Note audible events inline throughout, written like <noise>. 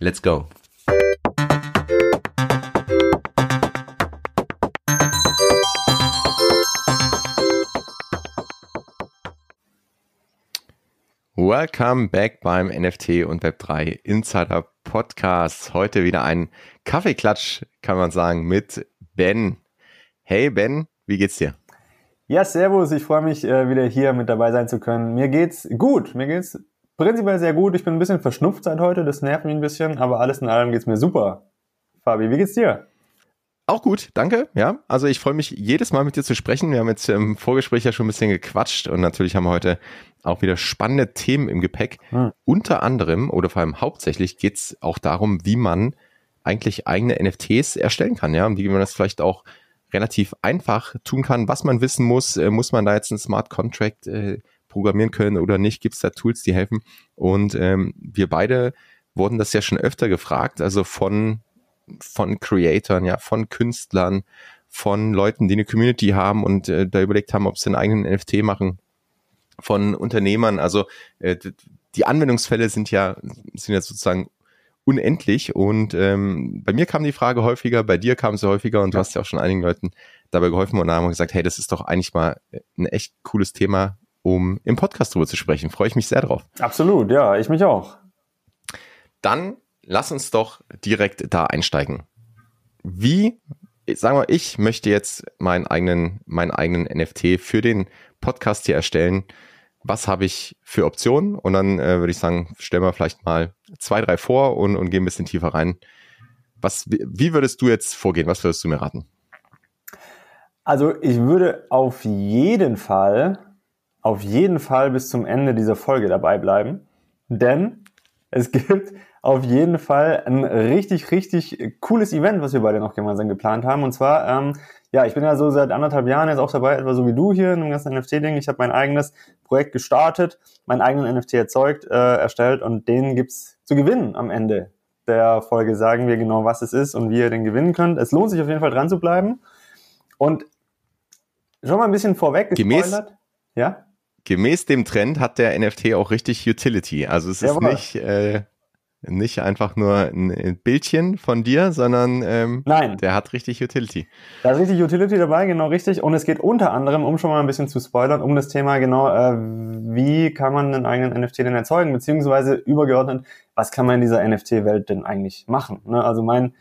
Let's go. Welcome back beim NFT und Web3 Insider Podcast. Heute wieder ein Kaffeeklatsch, kann man sagen, mit Ben. Hey Ben, wie geht's dir? Ja, servus, ich freue mich äh, wieder hier mit dabei sein zu können. Mir geht's gut, mir geht's prinzipiell sehr gut. Ich bin ein bisschen verschnupft seit heute, das nervt mich ein bisschen, aber alles in allem geht's mir super. Fabi, wie geht's dir? Auch gut, danke. Ja, also ich freue mich jedes Mal mit dir zu sprechen. Wir haben jetzt im Vorgespräch ja schon ein bisschen gequatscht und natürlich haben wir heute auch wieder spannende Themen im Gepäck. Hm. Unter anderem oder vor allem hauptsächlich geht's auch darum, wie man eigentlich eigene NFTs erstellen kann, ja, und wie man das vielleicht auch relativ einfach tun kann, was man wissen muss. Äh, muss man da jetzt einen Smart Contract äh, programmieren können oder nicht? Gibt es da Tools, die helfen? Und ähm, wir beide wurden das ja schon öfter gefragt, also von, von Creatoren, ja, von Künstlern, von Leuten, die eine Community haben und äh, da überlegt haben, ob sie einen eigenen NFT machen, von Unternehmern. Also äh, die Anwendungsfälle sind ja, sind ja sozusagen unendlich. Und ähm, bei mir kam die Frage häufiger, bei dir kam sie häufiger und du hast ja auch schon einigen Leuten dabei geholfen und haben gesagt, hey, das ist doch eigentlich mal ein echt cooles Thema, um im Podcast drüber zu sprechen. Freue ich mich sehr drauf. Absolut, ja, ich mich auch. Dann lass uns doch direkt da einsteigen. Wie, sagen wir, ich möchte jetzt meinen eigenen, meinen eigenen NFT für den Podcast hier erstellen. Was habe ich für Optionen? Und dann äh, würde ich sagen, stellen wir vielleicht mal zwei, drei vor und, und gehen ein bisschen tiefer rein. Was, wie würdest du jetzt vorgehen? Was würdest du mir raten? Also ich würde auf jeden Fall auf jeden Fall bis zum Ende dieser Folge dabei bleiben, denn es <laughs> gibt auf jeden Fall ein richtig, richtig cooles Event, was wir beide noch gemeinsam geplant haben. Und zwar, ähm, ja, ich bin ja so seit anderthalb Jahren jetzt auch dabei, etwa so wie du hier in dem ganzen NFT-Ding. Ich habe mein eigenes Projekt gestartet, meinen eigenen NFT erzeugt, äh, erstellt und den gibt's zu gewinnen am Ende der Folge. Sagen wir genau, was es ist und wie ihr den gewinnen könnt. Es lohnt sich auf jeden Fall dran zu bleiben. Und schon mal ein bisschen vorweg gespoilert. Gemäß, ja? Gemäß dem Trend hat der NFT auch richtig Utility. Also es ist nicht, äh, nicht einfach nur ein Bildchen von dir, sondern ähm, Nein. der hat richtig Utility. Da ist richtig Utility dabei, genau richtig. Und es geht unter anderem, um schon mal ein bisschen zu spoilern, um das Thema genau, äh, wie kann man einen eigenen NFT denn erzeugen, beziehungsweise übergeordnet, was kann man in dieser NFT-Welt denn eigentlich machen? Ne? Also mein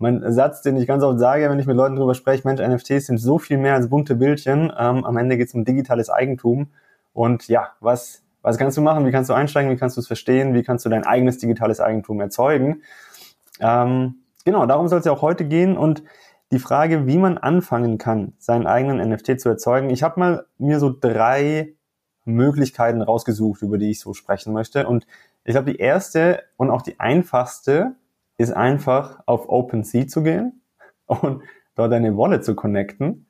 mein Satz, den ich ganz oft sage, wenn ich mit Leuten drüber spreche, Mensch, NFTs sind so viel mehr als bunte Bildchen. Ähm, am Ende geht es um digitales Eigentum. Und ja, was, was kannst du machen? Wie kannst du einsteigen? Wie kannst du es verstehen? Wie kannst du dein eigenes digitales Eigentum erzeugen? Ähm, genau, darum soll es ja auch heute gehen. Und die Frage, wie man anfangen kann, seinen eigenen NFT zu erzeugen. Ich habe mal mir so drei Möglichkeiten rausgesucht, über die ich so sprechen möchte. Und ich glaube, die erste und auch die einfachste ist einfach auf OpenSea zu gehen und dort eine Wallet zu connecten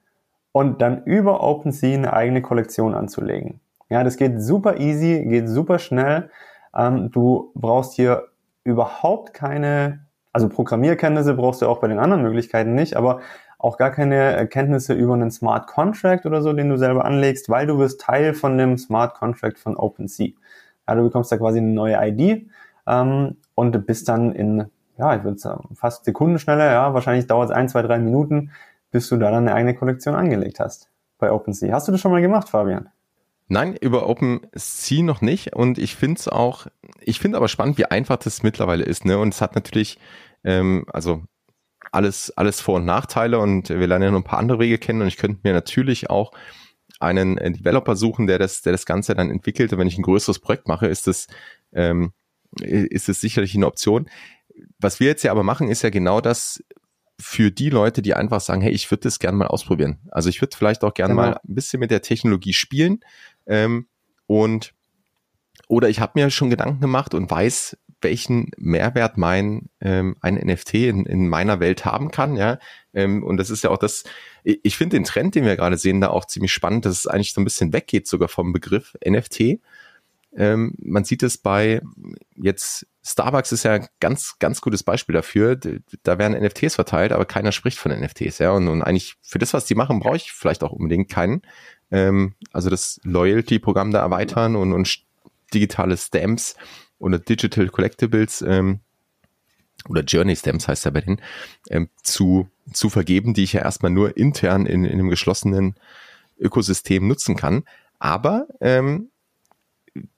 und dann über OpenSea eine eigene Kollektion anzulegen. Ja, das geht super easy, geht super schnell. Ähm, du brauchst hier überhaupt keine, also Programmierkenntnisse brauchst du auch bei den anderen Möglichkeiten nicht, aber auch gar keine Kenntnisse über einen Smart Contract oder so, den du selber anlegst, weil du wirst Teil von dem Smart Contract von OpenSea. Ja, du bekommst da quasi eine neue ID ähm, und bist dann in, ja, ich würde sagen, fast Sekunden schneller, ja, wahrscheinlich dauert es ein, zwei, drei Minuten, bis du da dann eine eigene Kollektion angelegt hast bei OpenSea. Hast du das schon mal gemacht, Fabian? Nein, über OpenSea noch nicht. Und ich finde es auch, ich finde aber spannend, wie einfach das mittlerweile ist. Ne? Und es hat natürlich, ähm, also alles, alles Vor- und Nachteile und wir lernen ja noch ein paar andere Wege kennen und ich könnte mir natürlich auch einen äh, Developer suchen, der das, der das Ganze dann entwickelt. Und wenn ich ein größeres Projekt mache, ist das, ähm, ist es sicherlich eine Option. Was wir jetzt ja aber machen, ist ja genau das, für die Leute, die einfach sagen, hey, ich würde das gerne mal ausprobieren. Also ich würde vielleicht auch gerne genau. mal ein bisschen mit der Technologie spielen ähm, und oder ich habe mir schon Gedanken gemacht und weiß, welchen Mehrwert mein ähm, ein NFT in, in meiner Welt haben kann, ja. Ähm, und das ist ja auch das, ich finde den Trend, den wir gerade sehen, da auch ziemlich spannend, dass es eigentlich so ein bisschen weggeht sogar vom Begriff NFT. Ähm, man sieht es bei jetzt Starbucks ist ja ein ganz, ganz gutes Beispiel dafür. Da werden NFTs verteilt, aber keiner spricht von NFTs, ja. Und, und eigentlich für das, was die machen, brauche ich vielleicht auch unbedingt keinen. Ähm, also das Loyalty-Programm da erweitern und, und digitale Stamps oder Digital Collectibles ähm, oder Journey Stamps heißt ja bei denen, ähm, zu, zu vergeben, die ich ja erstmal nur intern in, in einem geschlossenen Ökosystem nutzen kann. Aber ähm,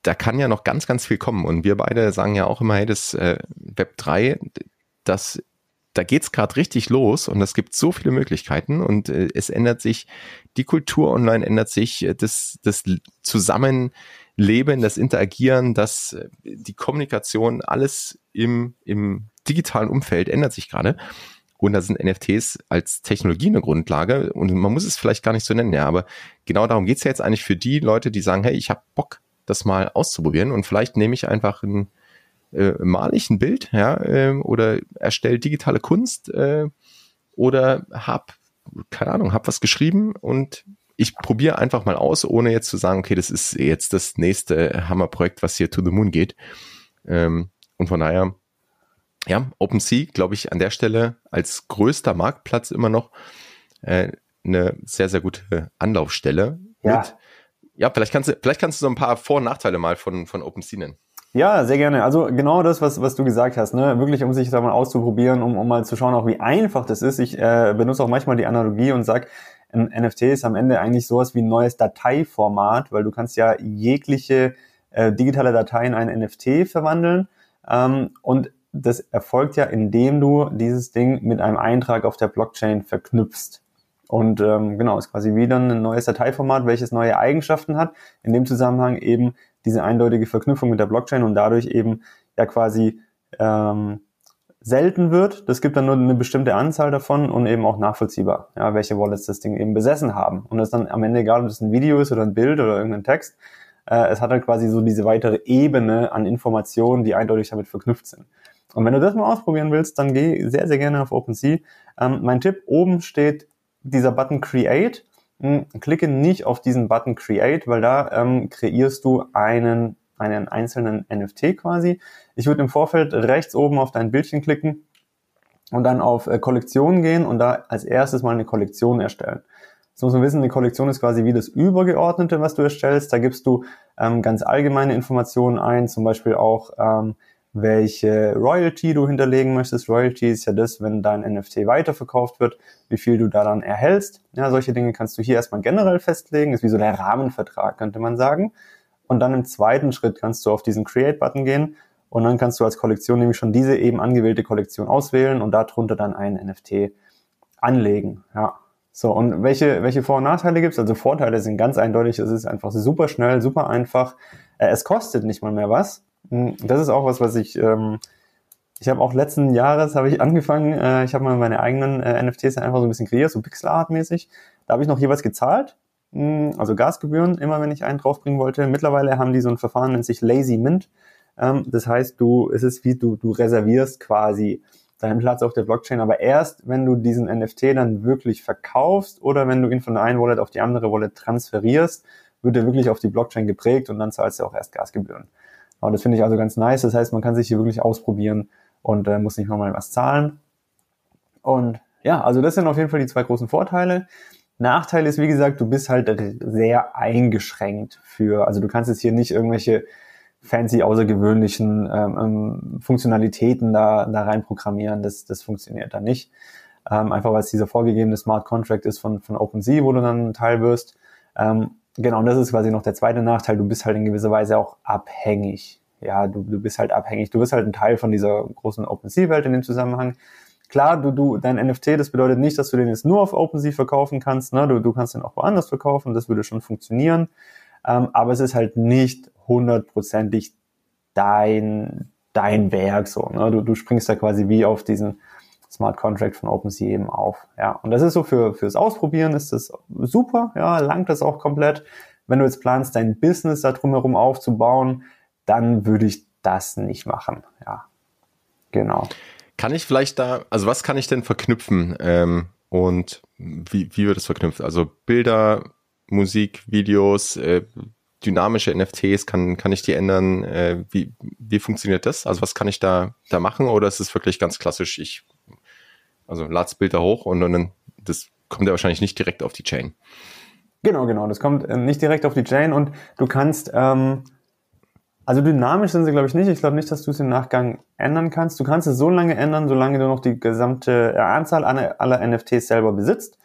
da kann ja noch ganz, ganz viel kommen. Und wir beide sagen ja auch immer, hey, das äh, Web 3, das, da geht's gerade richtig los und es gibt so viele Möglichkeiten und äh, es ändert sich, die Kultur online ändert sich, äh, das, das Zusammenleben, das Interagieren, das, äh, die Kommunikation, alles im, im digitalen Umfeld ändert sich gerade. Und da sind NFTs als Technologie eine Grundlage und man muss es vielleicht gar nicht so nennen, ja, aber genau darum geht's ja jetzt eigentlich für die Leute, die sagen, hey, ich habe Bock, das mal auszuprobieren und vielleicht nehme ich einfach ein äh, male ich ein Bild, ja, äh, oder erstelle digitale Kunst äh, oder hab keine Ahnung, hab was geschrieben und ich probiere einfach mal aus, ohne jetzt zu sagen, okay, das ist jetzt das nächste Hammerprojekt, was hier to the moon geht. Ähm, und von daher, ja, OpenSea, glaube ich, an der Stelle als größter Marktplatz immer noch äh, eine sehr, sehr gute Anlaufstelle ja. mit ja, vielleicht kannst du, vielleicht kannst du so ein paar Vor- und Nachteile mal von, von OpenSea nennen. Ja, sehr gerne. Also genau das, was, was du gesagt hast, ne? Wirklich, um sich da mal auszuprobieren, um, um mal zu schauen, auch wie einfach das ist. Ich äh, benutze auch manchmal die Analogie und sag, ein NFT ist am Ende eigentlich sowas wie ein neues Dateiformat, weil du kannst ja jegliche äh, digitale Datei in ein NFT verwandeln. Ähm, und das erfolgt ja, indem du dieses Ding mit einem Eintrag auf der Blockchain verknüpfst. Und ähm, genau, ist quasi wieder ein neues Dateiformat, welches neue Eigenschaften hat. In dem Zusammenhang eben diese eindeutige Verknüpfung mit der Blockchain und dadurch eben ja quasi ähm, selten wird. Das gibt dann nur eine bestimmte Anzahl davon und eben auch nachvollziehbar, ja, welche Wallets das Ding eben besessen haben. Und das ist dann am Ende egal, ob das ein Video ist oder ein Bild oder irgendein Text. Äh, es hat halt quasi so diese weitere Ebene an Informationen, die eindeutig damit verknüpft sind. Und wenn du das mal ausprobieren willst, dann geh sehr, sehr gerne auf OpenSea. Ähm, mein Tipp, oben steht dieser Button Create, mh, hm, klicke nicht auf diesen Button Create, weil da ähm, kreierst du einen, einen einzelnen NFT quasi. Ich würde im Vorfeld rechts oben auf dein Bildchen klicken und dann auf äh, Kollektion gehen und da als erstes mal eine Kollektion erstellen. Das muss man wissen, eine Kollektion ist quasi wie das Übergeordnete, was du erstellst. Da gibst du ähm, ganz allgemeine Informationen ein, zum Beispiel auch ähm, welche Royalty du hinterlegen möchtest. Royalty ist ja das, wenn dein NFT weiterverkauft wird, wie viel du da dann erhältst. Ja, solche Dinge kannst du hier erstmal generell festlegen. Ist wie so der Rahmenvertrag, könnte man sagen. Und dann im zweiten Schritt kannst du auf diesen Create-Button gehen und dann kannst du als Kollektion nämlich schon diese eben angewählte Kollektion auswählen und darunter dann ein NFT anlegen. Ja. So, und welche, welche Vor- und Nachteile gibt's? Also Vorteile sind ganz eindeutig, es ist einfach super schnell, super einfach. Äh, es kostet nicht mal mehr was. Hm, das ist auch was, was ich, ähm, ich habe auch letzten Jahres habe ich angefangen, äh, ich habe mal meine eigenen äh, NFTs einfach so ein bisschen kreiert, so Pixel Art mäßig. Da habe ich noch jeweils gezahlt, mh, hm, also Gasgebühren, immer wenn ich einen draufbringen wollte. Mittlerweile haben die so ein Verfahren, nennt sich Lazy Mint. Ähm, das heißt, du, es ist wie du, du reservierst quasi deinen Platz auf der Blockchain, aber erst, wenn du diesen NFT dann wirklich verkaufst oder wenn du ihn von der einen Wallet auf die andere Wallet transferierst, wird er wirklich auf die Blockchain geprägt und dann zahlst du auch erst Gasgebühren. Aber das finde ich also ganz nice. Das heißt, man kann sich hier wirklich ausprobieren und äh, muss nicht nochmal was zahlen. Und ja, also das sind auf jeden Fall die zwei großen Vorteile. Nachteil ist, wie gesagt, du bist halt sehr eingeschränkt für, also du kannst jetzt hier nicht irgendwelche fancy, außergewöhnlichen ähm, ähm Funktionalitäten da, da rein programmieren. Das, das funktioniert da nicht. Ähm, einfach weil es dieser vorgegebene Smart Contract ist von, von OpenSea, wo du dann Teil wirst. Ähm, Genau, und das ist quasi noch der zweite Nachteil. Du bist halt in gewisser Weise auch abhängig. Ja, du, du bist halt abhängig. Du bist halt ein Teil von dieser großen OpenSea-Welt in dem Zusammenhang. Klar, du, du, dein NFT, das bedeutet nicht, dass du den jetzt nur auf OpenSea verkaufen kannst. Ne? Du, du kannst den auch woanders verkaufen. Das würde schon funktionieren. Ähm, aber es ist halt nicht hundertprozentig dein, dein Werk so. Ne? Du, du springst da quasi wie auf diesen Smart Contract von OpenSea eben auf. Ja, und das ist so für fürs Ausprobieren ist das super. Ja, langt das auch komplett. Wenn du jetzt planst, dein Business da drumherum aufzubauen, dann würde ich das nicht machen. Ja, genau. Kann ich vielleicht da, also was kann ich denn verknüpfen ähm, und wie, wie wird es verknüpft? Also Bilder, Musik, Videos, äh, dynamische NFTs, kann, kann ich die ändern? Äh, wie, wie funktioniert das? Also was kann ich da, da machen oder ist es wirklich ganz klassisch, ich also lad's Bild da hoch und dann das kommt ja wahrscheinlich nicht direkt auf die Chain. Genau, genau. Das kommt äh, nicht direkt auf die Chain und du kannst, ähm, also dynamisch sind sie, glaube ich, nicht. Ich glaube nicht, dass du es im Nachgang ändern kannst. Du kannst es so lange ändern, solange du noch die gesamte äh, Anzahl aller, NFTs selber besitzt.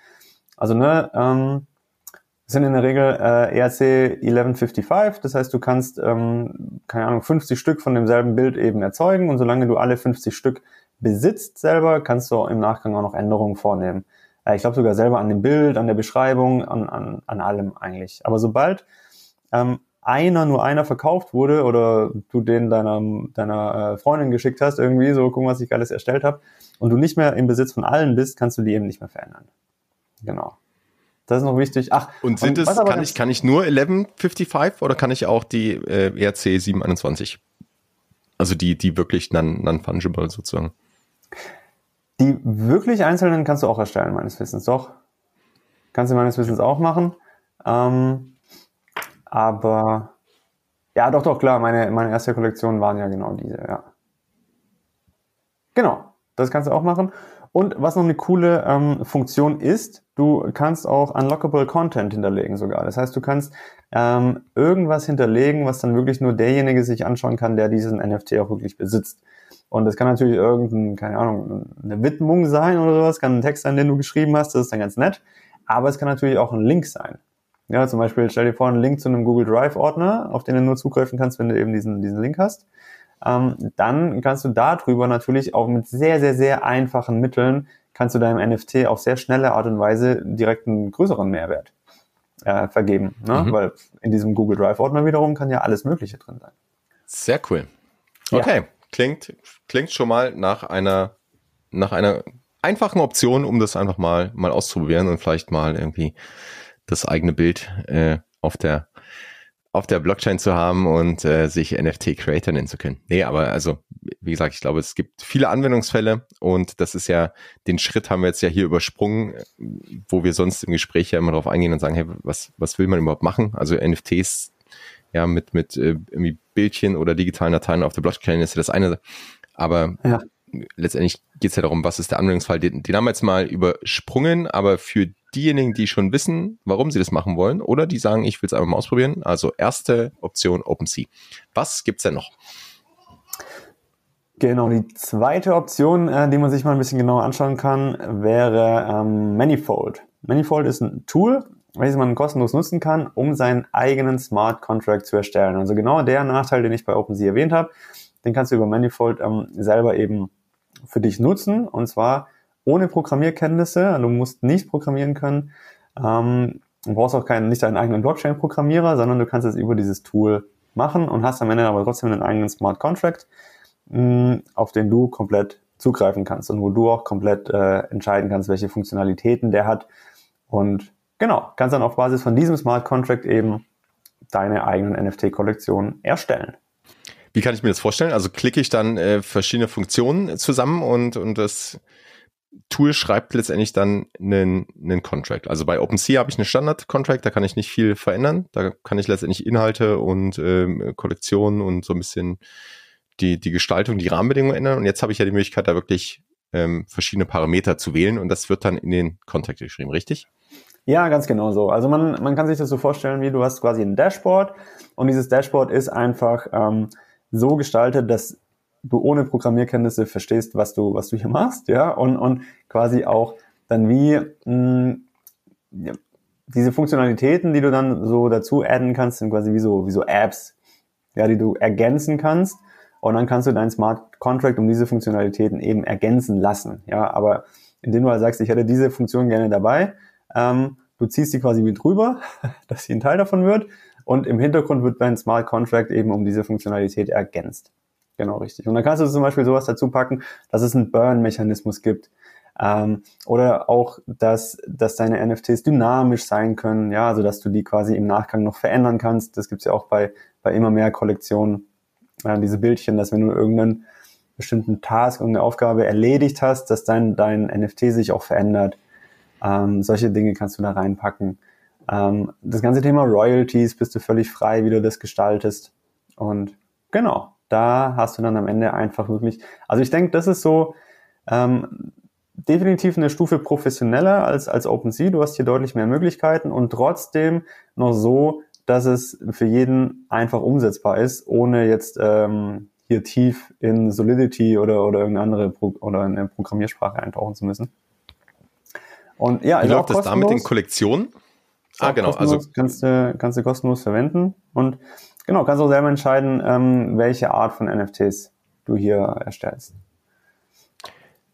Also, ne, ähm, sind in der Regel äh, ERC 1155, das heißt, du kannst, ähm, keine Ahnung, 50 Stück von demselben Bild eben erzeugen und solange du alle 50 Stück besitzt selber, kannst du im Nachgang auch noch Änderungen vornehmen. Äh, ich glaube sogar selber an dem Bild, an der Beschreibung, an, an, an allem eigentlich. Aber sobald ähm, einer, nur einer verkauft wurde oder du den deiner, deiner äh, Freundin geschickt hast, irgendwie so, gucken, was ich alles erstellt habe, und du nicht mehr im Besitz von allen bist, kannst du die eben nicht mehr verändern. Genau. Das ist noch wichtig. Ach, und sind und es, kann ich, kann ich nur 1155 oder kann ich auch die äh, ERC 721? Also die, die wirklich non-fungible sozusagen. Die wirklich einzelnen kannst du auch erstellen, meines Wissens. Doch. Kannst du meines Wissens auch machen. Ähm, aber ja, doch, doch, klar. Meine, meine erste Kollektion waren ja genau diese, ja. Genau. Das kannst du auch machen. Und was noch eine coole ähm, Funktion ist, du kannst auch unlockable Content hinterlegen sogar. Das heißt, du kannst ähm, irgendwas hinterlegen, was dann wirklich nur derjenige sich anschauen kann, der diesen NFT auch wirklich besitzt. Und das kann natürlich irgendein, keine Ahnung, eine Widmung sein oder sowas, kann ein Text sein, den du geschrieben hast, das ist dann ganz nett. Aber es kann natürlich auch ein Link sein. Ja, zum Beispiel stell dir vor, einen Link zu einem Google Drive Ordner, auf den du nur zugreifen kannst, wenn du eben diesen, diesen Link hast. Ähm, dann kannst du darüber natürlich auch mit sehr, sehr, sehr einfachen Mitteln kannst du deinem NFT auf sehr schnelle Art und Weise direkt einen größeren Mehrwert äh, vergeben. Ne? Mhm. Weil in diesem Google Drive Ordner wiederum kann ja alles Mögliche drin sein. Sehr cool. Okay. Ja klingt, klingt schon mal nach einer, nach einer einfachen Option, um das einfach mal, mal auszuprobieren und vielleicht mal irgendwie das eigene Bild äh, auf der auf der Blockchain zu haben und äh, sich NFT-Creator nennen zu können. Nee, aber also, wie gesagt, ich glaube, es gibt viele Anwendungsfälle und das ist ja, den Schritt haben wir jetzt ja hier übersprungen, wo wir sonst im Gespräch ja immer darauf eingehen und sagen, hey, was, was will man überhaupt machen? Also NFTs ja, mit, mit äh, irgendwie Bildchen oder digitalen Dateien auf der Blockchain ist ja das eine. Aber ja. letztendlich geht es ja darum, was ist der Anwendungsfall. Den, den haben wir jetzt mal übersprungen, aber für diejenigen, die schon wissen, warum sie das machen wollen, oder die sagen, ich will es einfach mal ausprobieren, also erste Option OpenSea. Was gibt's denn noch? Genau, die zweite Option, äh, die man sich mal ein bisschen genauer anschauen kann, wäre ähm, Manifold. Manifold ist ein Tool, welches man kostenlos nutzen kann, um seinen eigenen Smart Contract zu erstellen. Also genau der Nachteil, den ich bei OpenSea erwähnt habe, den kannst du über Manifold ähm, selber eben für dich nutzen und zwar ohne Programmierkenntnisse. Du musst nicht programmieren können. Ähm, du brauchst auch keinen, nicht deinen eigenen Blockchain-Programmierer, sondern du kannst es über dieses Tool machen und hast am Ende aber trotzdem einen eigenen Smart Contract, mh, mm, auf den du komplett zugreifen kannst und wo du auch komplett äh, entscheiden kannst, welche Funktionalitäten der hat und Genau, kannst dann auf Basis von diesem Smart Contract eben deine eigenen NFT-Kollektionen erstellen. Wie kann ich mir das vorstellen? Also klicke ich dann äh, verschiedene Funktionen zusammen und, und das Tool schreibt letztendlich dann einen, einen Contract. Also bei OpenSea habe ich einen Standard-Contract, da kann ich nicht viel verändern. Da kann ich letztendlich Inhalte und ähm, Kollektionen und so ein bisschen die, die Gestaltung, die Rahmenbedingungen ändern. Und jetzt habe ich ja die Möglichkeit, da wirklich ähm, verschiedene Parameter zu wählen und das wird dann in den Contract geschrieben, richtig? Ja, ganz genau so. Also man, man kann sich das so vorstellen, wie du hast quasi ein Dashboard und dieses Dashboard ist einfach ähm, so gestaltet, dass du ohne Programmierkenntnisse verstehst, was du, was du hier machst, ja, und, und quasi auch dann wie mh, hm, ja, diese Funktionalitäten, die du dann so dazu adden kannst, sind quasi wie so, wie so Apps, ja, die du ergänzen kannst. Und dann kannst du deinen Smart Contract um diese Funktionalitäten eben ergänzen lassen. Ja, aber indem du halt sagst, ich hätte diese Funktion gerne dabei, ähm, du ziehst die quasi mit rüber, <laughs> dass sie ein Teil davon wird. Und im Hintergrund wird dein Smart Contract eben um diese Funktionalität ergänzt. Genau richtig. Und dann kannst du zum Beispiel sowas dazu packen, dass es einen Burn-Mechanismus gibt. Ähm, oder auch, dass, dass deine NFTs dynamisch sein können, ja, also dass du die quasi im Nachgang noch verändern kannst. Das gibt's ja auch bei, bei immer mehr Kollektionen. äh, diese Bildchen, dass wenn du irgendeinen bestimmten Task, irgendeine Aufgabe erledigt hast, dass dein, dein NFT sich auch verändert. Ähm, solche Dinge kannst du da reinpacken. Ähm, das ganze Thema Royalties bist du völlig frei, wie du das gestaltest. Und genau, da hast du dann am Ende einfach wirklich, also ich denke, das ist so ähm, definitiv eine Stufe professioneller als, als OpenSea. Du hast hier deutlich mehr Möglichkeiten und trotzdem noch so, dass es für jeden einfach umsetzbar ist, ohne jetzt ähm, hier tief in Solidity oder, oder irgendeine andere Pro oder eine Programmiersprache eintauchen zu müssen. Und ja, Wie läuft das da mit den Kollektionen? Ah, genau. Also kannst du, kannst du kostenlos verwenden und genau, kannst auch selber entscheiden, ähm, welche Art von NFTs du hier erstellst.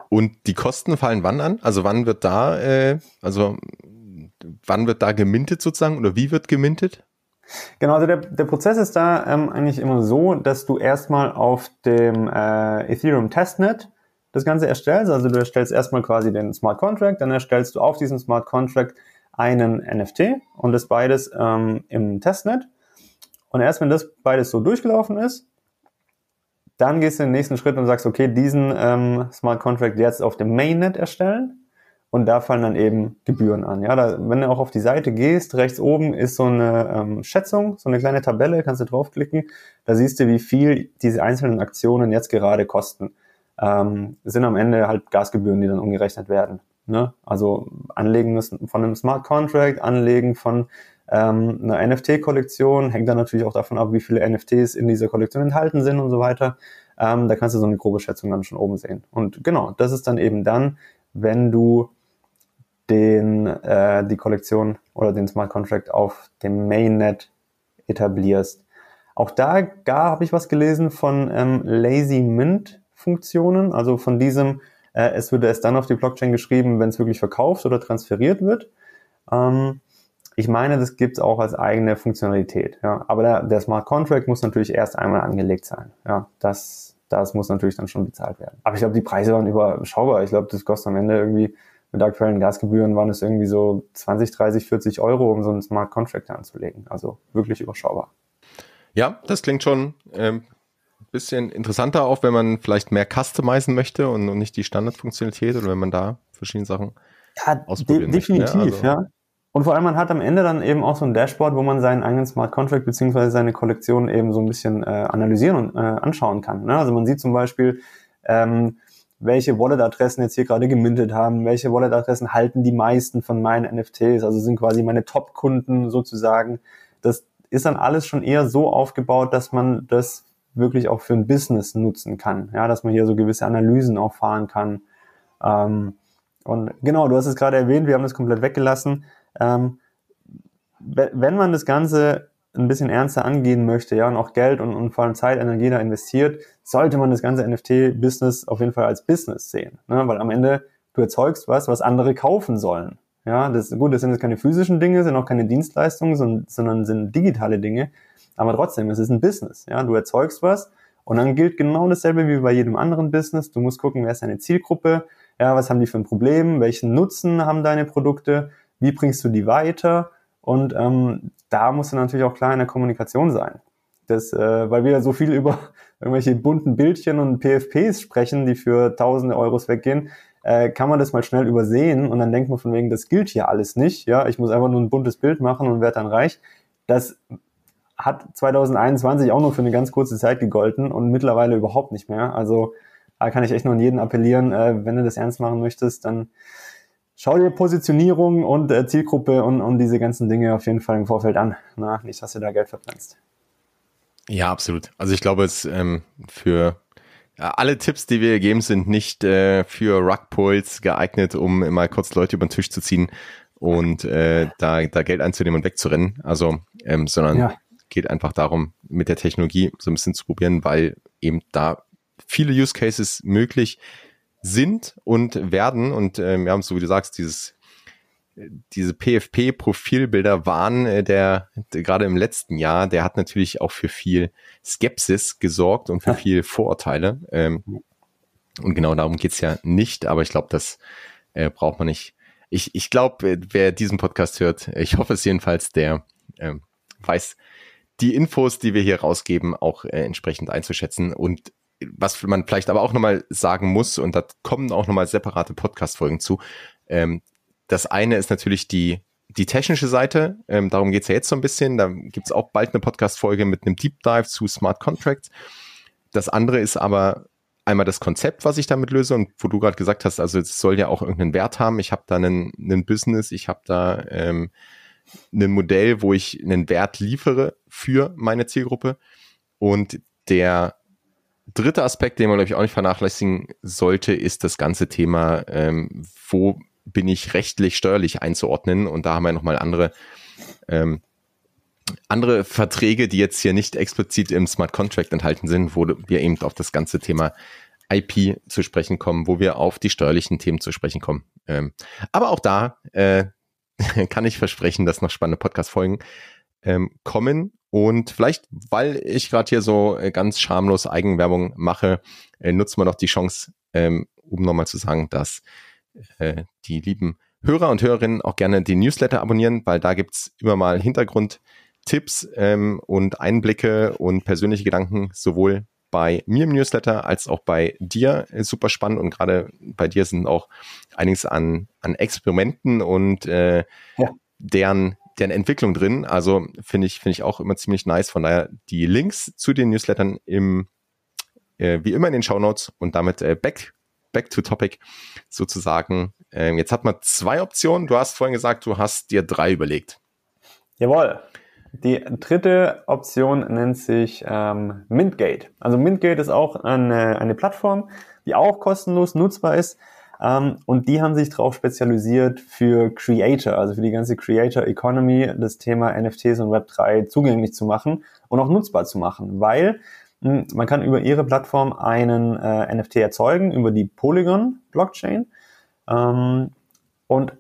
Und die Kosten fallen wann an? Also wann wird da, äh, also wann wird da gemintet sozusagen oder wie wird gemintet? Genau, also der, der Prozess ist da ähm, eigentlich immer so, dass du erstmal auf dem äh, Ethereum Testnet das Ganze erstellst. Also du erstellst erstmal quasi den Smart Contract, dann erstellst du auf diesem Smart Contract einen NFT und das beides ähm, im Testnet. Und erst wenn das beides so durchgelaufen ist, dann gehst du den nächsten Schritt und sagst, okay, diesen ähm, Smart Contract jetzt auf dem Mainnet erstellen und da fallen dann eben Gebühren an. Ja, da, wenn du auch auf die Seite gehst, rechts oben ist so eine ähm, Schätzung, so eine kleine Tabelle, kannst du draufklicken. Da siehst du, wie viel diese einzelnen Aktionen jetzt gerade kosten. Ähm, sind am Ende halt Gasgebühren, die dann umgerechnet werden. Ne? Also Anlegen von einem Smart Contract, Anlegen von ähm, einer NFT-Kollektion, hängt dann natürlich auch davon ab, wie viele NFTs in dieser Kollektion enthalten sind und so weiter. Ähm, da kannst du so eine grobe Schätzung dann schon oben sehen. Und genau, das ist dann eben dann, wenn du den, äh, die Kollektion oder den Smart Contract auf dem Mainnet etablierst. Auch da, da habe ich was gelesen von ähm, Lazy Mint Funktionen, also von diesem, äh, es würde es dann auf die Blockchain geschrieben, wenn es wirklich verkauft oder transferiert wird. Ähm, ich meine, das gibt es auch als eigene Funktionalität. Ja. Aber der, der Smart Contract muss natürlich erst einmal angelegt sein. Ja, das, das muss natürlich dann schon bezahlt werden. Aber ich glaube, die Preise waren überschaubar. Ich glaube, das kostet am Ende irgendwie mit aktuellen Gasgebühren waren es irgendwie so 20, 30, 40 Euro, um so einen Smart Contract anzulegen. Also wirklich überschaubar. Ja, das klingt schon ähm, bisschen interessanter, auch wenn man vielleicht mehr customizen möchte und, und nicht die Standardfunktionalität oder wenn man da verschiedene Sachen ja, ausprobieren de definitiv, möchte. Definitiv, ja, also. ja. Und vor allem, man hat am Ende dann eben auch so ein Dashboard, wo man seinen eigenen Smart Contract beziehungsweise seine Kollektion eben so ein bisschen äh, analysieren und äh, anschauen kann. Ne? Also man sieht zum Beispiel, ähm, welche Wallet-Adressen jetzt hier gerade gemintet haben, welche Wallet-Adressen halten die meisten von meinen NFTs, also sind quasi meine Top-Kunden sozusagen. Das ist dann alles schon eher so aufgebaut, dass man das wirklich auch für ein Business nutzen kann. Ja, dass man hier so gewisse Analysen auch fahren kann. Ähm, und genau, du hast es gerade erwähnt, wir haben das komplett weggelassen. Ähm, wenn man das Ganze ein bisschen ernster angehen möchte, ja, und auch Geld und, und vor allem Zeit, Energie da investiert, sollte man das ganze NFT-Business auf jeden Fall als Business sehen. Ne? Weil am Ende, du erzeugst was, was andere kaufen sollen. Ja, das, gut, das sind jetzt keine physischen Dinge, sind auch keine Dienstleistungen, sondern, sondern sind digitale Dinge. Aber trotzdem, es ist ein Business. Ja, du erzeugst was und dann gilt genau dasselbe wie bei jedem anderen Business. Du musst gucken, wer ist deine Zielgruppe? Ja, was haben die für ein Problem? Welchen Nutzen haben deine Produkte? Wie bringst du die weiter? Und ähm, da musst du natürlich auch klar in der Kommunikation sein. Das, äh, weil wir so viel über <laughs> irgendwelche bunten Bildchen und PFPs sprechen, die für tausende Euros weggehen, äh, kann man das mal schnell übersehen und dann denkt man von wegen, das gilt hier alles nicht. Ja, ich muss einfach nur ein buntes Bild machen und werde dann reich. Das hat 2021 auch nur für eine ganz kurze Zeit gegolten und mittlerweile überhaupt nicht mehr. Also da kann ich echt nur an jeden appellieren, äh, wenn du das ernst machen möchtest, dann schau dir Positionierung und äh, Zielgruppe und, und diese ganzen Dinge auf jeden Fall im Vorfeld an. Na, nicht, dass du da Geld verbrennst. Ja, absolut. Also ich glaube, es ähm, für alle Tipps, die wir geben, sind nicht äh, für Rugpulls geeignet, um mal kurz Leute über den Tisch zu ziehen und äh, da, da Geld einzunehmen und wegzurennen. Also, ähm, sondern ja. Geht einfach darum, mit der Technologie so ein bisschen zu probieren, weil eben da viele Use Cases möglich sind und werden. Und äh, wir haben, so wie du sagst, dieses diese PFP-Profilbilder waren äh, der, der gerade im letzten Jahr, der hat natürlich auch für viel Skepsis gesorgt und für viel Vorurteile. Ähm, und genau darum geht's ja nicht, aber ich glaube, das äh, braucht man nicht. Ich, ich glaube, wer diesen Podcast hört, ich hoffe es jedenfalls, der äh, weiß die Infos, die wir hier rausgeben, auch äh, entsprechend einzuschätzen. Und was man vielleicht aber auch nochmal sagen muss, und da kommen auch nochmal separate Podcast-Folgen zu, ähm, das eine ist natürlich die, die technische Seite, ähm, darum geht's ja jetzt so ein bisschen. Da gibt's auch bald eine Podcast-Folge mit einem Deep Dive zu Smart Contracts. Das andere ist aber einmal das Konzept, was ich damit löse und wo du gerade gesagt hast, also es soll ja auch irgendeinen Wert haben. Ich habe da einen, einen Business, ich habe da ähm, ein Modell, wo ich einen Wert liefere für meine Zielgruppe. Und der dritte Aspekt, den man, glaube ich, auch nicht vernachlässigen sollte, ist das ganze Thema, ähm, wo bin ich rechtlich, steuerlich einzuordnen. Und da haben wir nochmal andere, ähm, andere Verträge, die jetzt hier nicht explizit im Smart Contract enthalten sind, wo wir eben auf das ganze Thema IP zu sprechen kommen, wo wir auf die steuerlichen Themen zu sprechen kommen. Ähm, aber auch da äh, <laughs> kann ich versprechen, dass noch spannende Podcast-Folgen ähm, kommen. Und vielleicht, weil ich gerade hier so äh, ganz schamlos Eigenwerbung mache, äh, nutzen wir noch die Chance, ähm, um nochmal zu sagen, dass äh, die lieben Hörer und Hörerinnen auch gerne die Newsletter abonnieren, weil da gibt's immer mal Hintergrundtipps ähm, und Einblicke und persönliche Gedanken, sowohl bei mir im Newsletter als auch bei dir äh, super spannend und gerade bei dir sind auch einiges an, an Experimenten und äh, ja. deren, deren Entwicklung drin. Also finde ich, finde ich auch immer ziemlich nice. Von daher die Links zu den Newslettern im, äh, wie immer in den Show Notes und damit äh, back, back to topic sozusagen. Ähm, jetzt hat man zwei Optionen. Du hast vorhin gesagt, du hast dir drei überlegt. Jawohl. Die dritte Option nennt sich ähm, Mintgate. Also Mintgate ist auch eine, eine Plattform, die auch kostenlos nutzbar ist. Ähm, und die haben sich darauf spezialisiert für Creator, also für die ganze Creator Economy, das Thema NFTs und Web3 zugänglich zu machen und auch nutzbar zu machen, weil mh, hm, man kann über ihre Plattform einen äh, NFT erzeugen, über die Polygon Blockchain ähm, und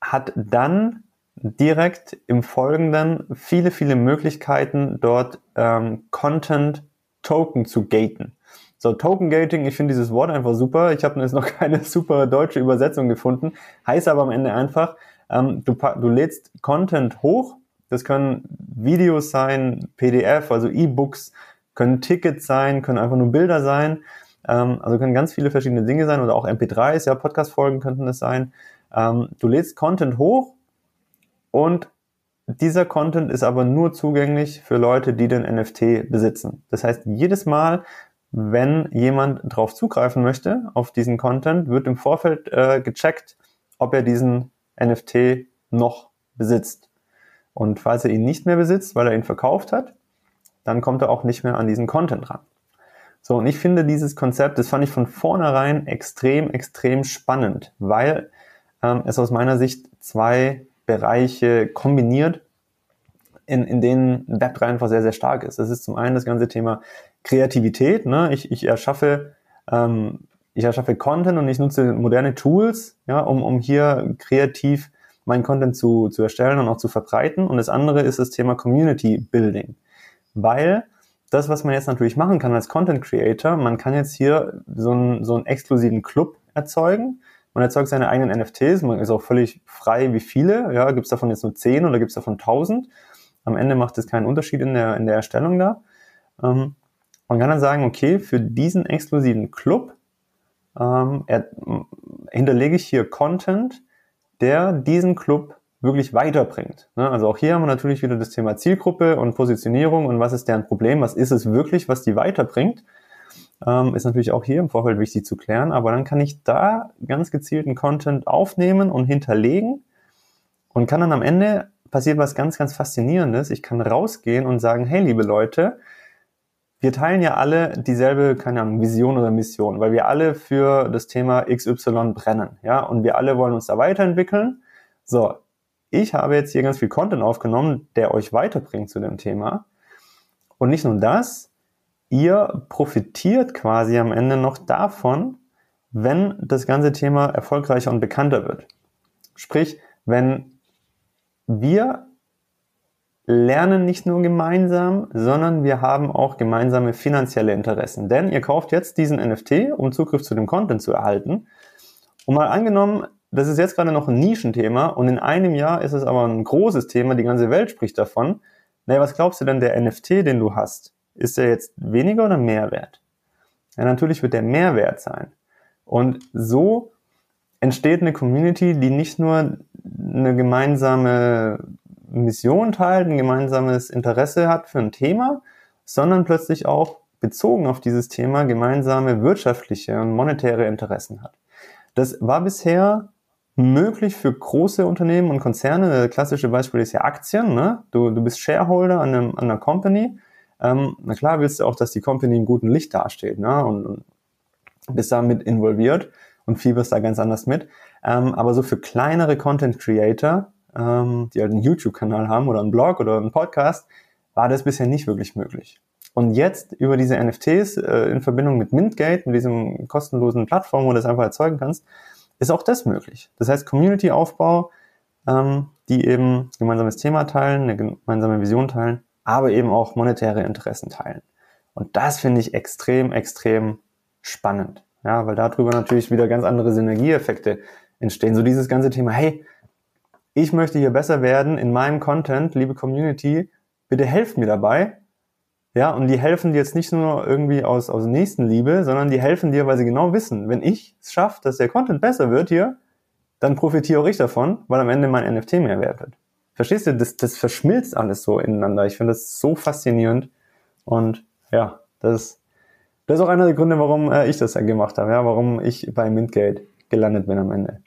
hat dann direkt im Folgenden viele, viele Möglichkeiten, dort ähm, Content Token zu gaten. So, Token Gating, ich finde dieses Wort einfach super. Ich habe jetzt noch <laughs> keine super deutsche Übersetzung gefunden. Heißt aber am Ende einfach, ähm, du, du lädst Content hoch. Das können Videos sein, PDF, also E-Books, können Tickets sein, können einfach nur Bilder sein. Ähm, also können ganz viele verschiedene Dinge sein oder auch MP3s, ja, Podcast-Folgen könnten es sein. Ähm, du lädst Content hoch und dieser Content ist aber nur zugänglich für Leute, die den NFT besitzen. Das heißt, jedes Mal, wenn jemand drauf zugreifen möchte, auf diesen Content, wird im Vorfeld äh, gecheckt, ob er diesen NFT noch besitzt. Und falls er ihn nicht mehr besitzt, weil er ihn verkauft hat, dann kommt er auch nicht mehr an diesen Content ran. So, und ich finde dieses Konzept, das fand ich von vornherein extrem, extrem spannend, weil ähm, es aus meiner Sicht zwei Bereiche kombiniert, in, in denen Web3 einfach sehr, sehr stark ist. Das ist zum einen das ganze Thema Kreativität. Ne? Ich, ich erschaffe ähm, ich erschaffe Content und ich nutze moderne Tools, ja, um, um hier kreativ meinen Content zu, zu erstellen und auch zu verbreiten. Und das andere ist das Thema Community Building. Weil das, was man jetzt natürlich machen kann als Content Creator, man kann jetzt hier so einen, so einen exklusiven Club erzeugen, man erzeugt seine eigenen NFTs, man ist auch völlig frei, wie viele. Ja, gibt es davon jetzt nur 10 oder gibt es davon 1000? Am Ende macht es keinen Unterschied in der, in der Erstellung da. Ähm, man kann dann sagen, okay, für diesen exklusiven Club ähm, er, hinterlege ich hier Content, der diesen Club wirklich weiterbringt. Ne? Also auch hier haben wir natürlich wieder das Thema Zielgruppe und Positionierung und was ist deren Problem, was ist es wirklich, was die weiterbringt ähm, ist natürlich auch hier im Vorfeld wichtig zu klären, aber dann kann ich da ganz gezielten Content aufnehmen und hinterlegen und kann dann am Ende passiert was ganz, ganz Faszinierendes. Ich kann rausgehen und sagen, hey, liebe Leute, wir teilen ja alle dieselbe, keine Ahnung, Vision oder Mission, weil wir alle für das Thema XY brennen, ja, und wir alle wollen uns da weiterentwickeln. So, ich habe jetzt hier ganz viel Content aufgenommen, der euch weiterbringt zu dem Thema. Und nicht nur das, ihr profitiert quasi am Ende noch davon, wenn das ganze Thema erfolgreicher und bekannter wird. Sprich, wenn wir lernen nicht nur gemeinsam, sondern wir haben auch gemeinsame finanzielle Interessen. Denn ihr kauft jetzt diesen NFT, um Zugriff zu dem Content zu erhalten. Und mal angenommen, das ist jetzt gerade noch ein Nischenthema und in einem Jahr ist es aber ein großes Thema, die ganze Welt spricht davon, naja, was glaubst du denn, der NFT, den du hast, ist der jetzt weniger oder mehr wert? Ja, natürlich wird der mehr wert sein. Und so entsteht eine Community, die nicht nur eine gemeinsame Mission teilt, ein gemeinsames Interesse hat für ein Thema, sondern plötzlich auch bezogen auf dieses Thema gemeinsame wirtschaftliche und monetäre Interessen hat. Das war bisher möglich für große Unternehmen und Konzerne. Das klassische Beispiel ist ja Aktien. Ne? Du, du bist Shareholder an, einem, an einer Company. Ähm, na klar willst du auch, dass die Company in gutem Licht dasteht ne? und, und bist damit involviert und fieberst da ganz anders mit. Ähm, aber so für kleinere Content Creator, ähm, die halt einen YouTube-Kanal haben oder einen Blog oder einen Podcast, war das bisher nicht wirklich möglich. Und jetzt über diese NFTs äh, in Verbindung mit Mintgate, mit diesem kostenlosen Plattform, wo du das einfach erzeugen kannst, ist auch das möglich. Das heißt, Community-Aufbau, ähm, die eben gemeinsames Thema teilen, eine gemeinsame Vision teilen, aber eben auch monetäre Interessen teilen. Und das finde ich extrem, extrem spannend. Ja, weil darüber natürlich wieder ganz andere Synergieeffekte entstehen. So dieses ganze Thema, hey, ich möchte hier besser werden in meinem Content, liebe Community, bitte helft mir dabei. Ja, und die helfen dir jetzt nicht nur irgendwie aus, aus Nächstenliebe, sondern die helfen dir, weil sie genau wissen, wenn ich es schaffe, dass der Content besser wird hier, dann profitiere auch ich davon, weil am Ende mein NFT mehr wert wird. Verstehst du? Das, das verschmilzt alles so ineinander. Ich finde das so faszinierend. Und ja, das, das ist auch einer der Gründe, warum äh, ich das gemacht habe, ja, warum ich bei Mintgate gelandet bin am Ende.